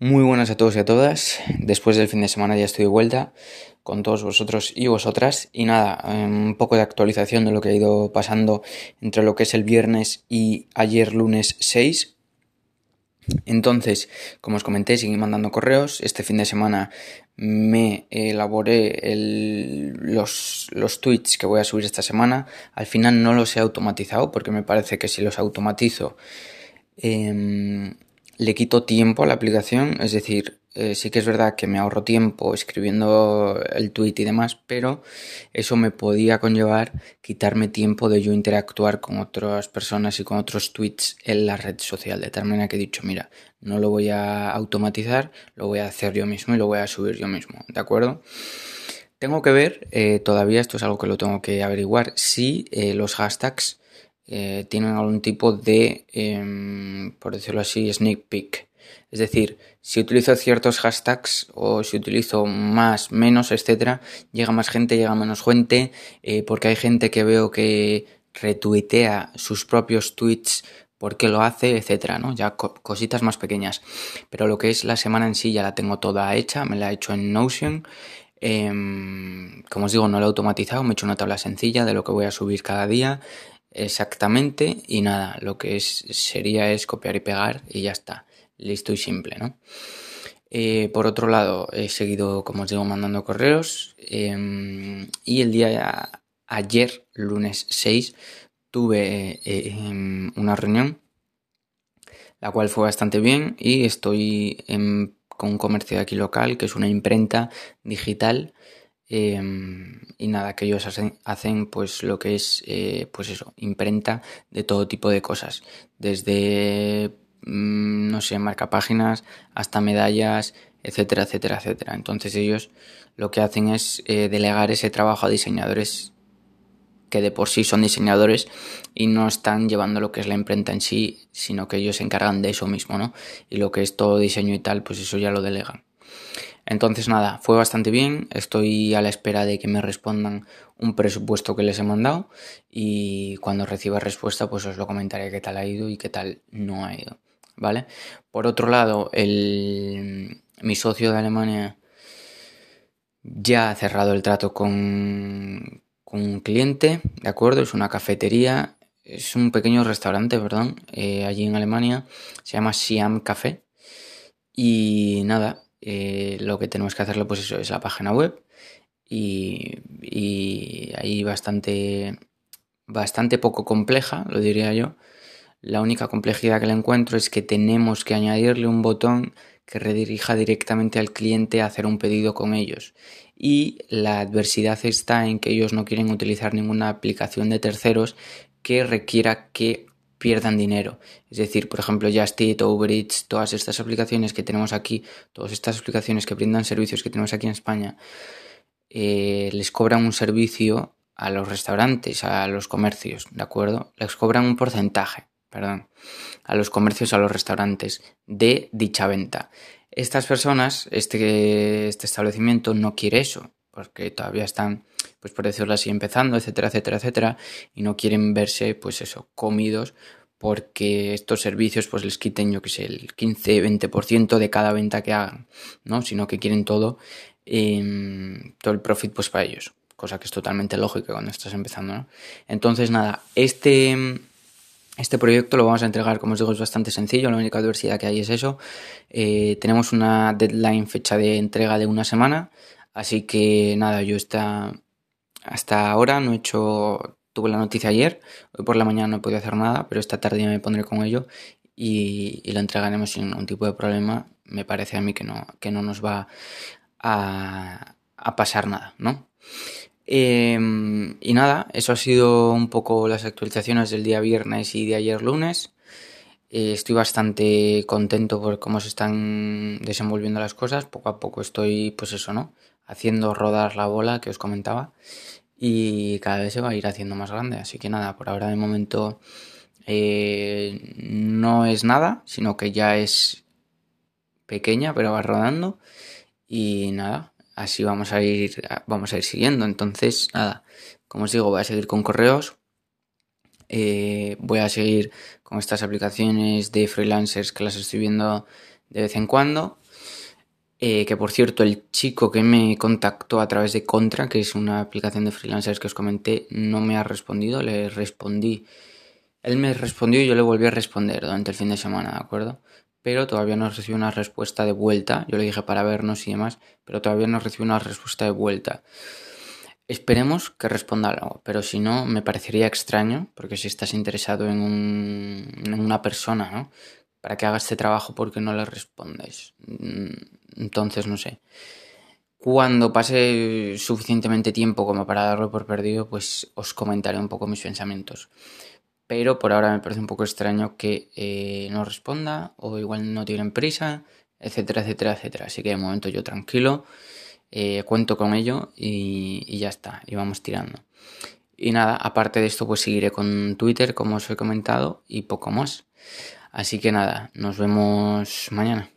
Muy buenas a todos y a todas. Después del fin de semana ya estoy de vuelta con todos vosotros y vosotras. Y nada, un poco de actualización de lo que ha ido pasando entre lo que es el viernes y ayer lunes 6. Entonces, como os comenté, seguí mandando correos. Este fin de semana me elaboré los, los tweets que voy a subir esta semana. Al final no los he automatizado porque me parece que si los automatizo em, le quito tiempo a la aplicación. Es decir, eh, sí que es verdad que me ahorro tiempo escribiendo el tweet y demás, pero eso me podía conllevar quitarme tiempo de yo interactuar con otras personas y con otros tweets en la red social. De tal manera que he dicho, mira, no lo voy a automatizar, lo voy a hacer yo mismo y lo voy a subir yo mismo, ¿de acuerdo? Tengo que ver, eh, todavía esto es algo que lo tengo que averiguar, si eh, los hashtags tienen algún tipo de, em, por decirlo así, sneak peek. Es decir, si utilizo ciertos hashtags o si utilizo más, menos, etcétera, llega más gente, llega menos gente, eh, porque hay gente que veo que retuitea sus propios tweets porque lo hace, etcétera, ¿no? Ya cositas más pequeñas. Pero lo que es la semana en sí ya la tengo toda hecha, me la he hecho en Notion. Em, como os digo, no lo he automatizado, me he hecho una tabla sencilla de lo que voy a subir cada día exactamente y nada, lo que es, sería es copiar y pegar y ya está listo y simple, ¿no? Eh, por otro lado, he seguido, como os digo, mandando correos em, y el día ayer, lunes 6, tuve em, una reunión, la cual fue bastante bien y estoy con un comercio de aquí local, que es una imprenta digital. Em, y nada, que ellos hacen, hacen pues lo que es, eh, pues eso, imprenta de todo tipo de cosas, desde Mm, no sé, marca páginas, hasta medallas, etcétera, etcétera, etcétera. Entonces ellos lo que hacen es eh, delegar ese trabajo a diseñadores que de por sí son diseñadores y no están llevando lo que es la imprenta en sí, sino que ellos se encargan de eso mismo, ¿no? Y lo que es todo diseño y tal, pues eso ya lo delegan. Entonces nada, fue bastante bien, estoy a la espera de que me respondan un presupuesto que les he mandado y cuando reciba respuesta pues os lo comentaré qué tal ha ido y qué tal no ha ido. ¿vale? Por otro lado, mi socio de Alemania ya ha cerrado el trato con, un cliente, ¿de acuerdo? Es una cafetería, es un pequeño restaurante, perdón, eh, allí en Alemania, se llama Siam Café. Y nada, eh, lo que tenemos que hacerle pues eso es la página web y, y ahí bastante, bastante poco compleja, lo diría yo, la única complejidad que le encuentro es que tenemos que añadirle un botón que redirija directamente al cliente a hacer un pedido con ellos. Y la adversidad está en que ellos no quieren utilizar ninguna aplicación de terceros que requiera que pierdan dinero. Es decir, por ejemplo, Just Eat, Uber Eats, todas estas aplicaciones que tenemos aquí, todas estas aplicaciones que brindan servicios que tenemos aquí en España, eh, les cobran un servicio a los restaurantes, a los comercios, ¿de acuerdo? Les cobran un porcentaje perdón, a los comercios, a los restaurantes de dicha venta. Estas personas, este, este establecimiento no quiere eso, porque todavía están, pues por decirlo así, empezando, etcétera, etcétera, etcétera, y no quieren verse, pues eso, comidos porque estos servicios pues les quiten, yo que sé, el 15-20% de cada venta que hagan, ¿no? Sino que quieren todo, em, todo el profit pues para ellos, cosa que es totalmente lógica cuando estás empezando, ¿no? Entonces, nada, este este proyecto lo vamos a entregar, como os digo, es bastante sencillo, la única adversidad que hay es eso. Eh, tenemos una deadline, fecha de entrega de una semana, así que nada, yo está, hasta ahora no he hecho, tuve la noticia ayer, hoy por la mañana no he podido hacer nada, pero esta tarde ya me pondré con ello y, lo entregaremos sin ningún tipo de problema. Me parece a mí que no, que no nos va a, a pasar nada, ¿no? Em, y nada, eso ha sido un poco las actualizaciones del día viernes y de ayer lunes. Eh, estoy bastante contento por cómo se están desenvolviendo las cosas. Poco a poco estoy, pues eso, ¿no? Haciendo rodar la bola que os comentaba. Y cada vez se va a ir haciendo más grande. Así que nada, por ahora de momento eh, no es nada, sino que ya es pequeña, pero va rodando. Y nada, así vamos a ir, vamos a ir siguiendo. Entonces, nada, como os digo, voy a seguir con correos. Eh, voy a seguir con estas aplicaciones de freelancers que las estoy viendo de vez en cuando. Eh, que por cierto, el chico que me contactó a través de Contra, que es una aplicación de freelancers que os comenté, no me ha respondido. Le respondí. Él me respondió y yo le volví a responder durante el fin de semana, ¿de acuerdo? Pero todavía no recibido una respuesta de vuelta. Yo le dije para vernos y demás, pero todavía no recibido una respuesta de vuelta. Esperemos que responda algo, pero si no, me parecería extraño, porque si estás interesado en, en una persona, ¿no? Para que haga este trabajo, porque no le respondes? Mm, entonces, no sé. Cuando pase suficientemente tiempo como para darlo por perdido, pues os comentaré un poco mis pensamientos. Pero por ahora me parece un poco extraño que eh, no responda o igual no tienen prisa, etcétera, etcétera, etcétera. Así que de momento yo tranquilo, eh, cuento con ello y, y ya está, y vamos tirando. Y nada, aparte de esto pues seguiré con Twitter como os he comentado y poco más. Así que nada, nos vemos mañana.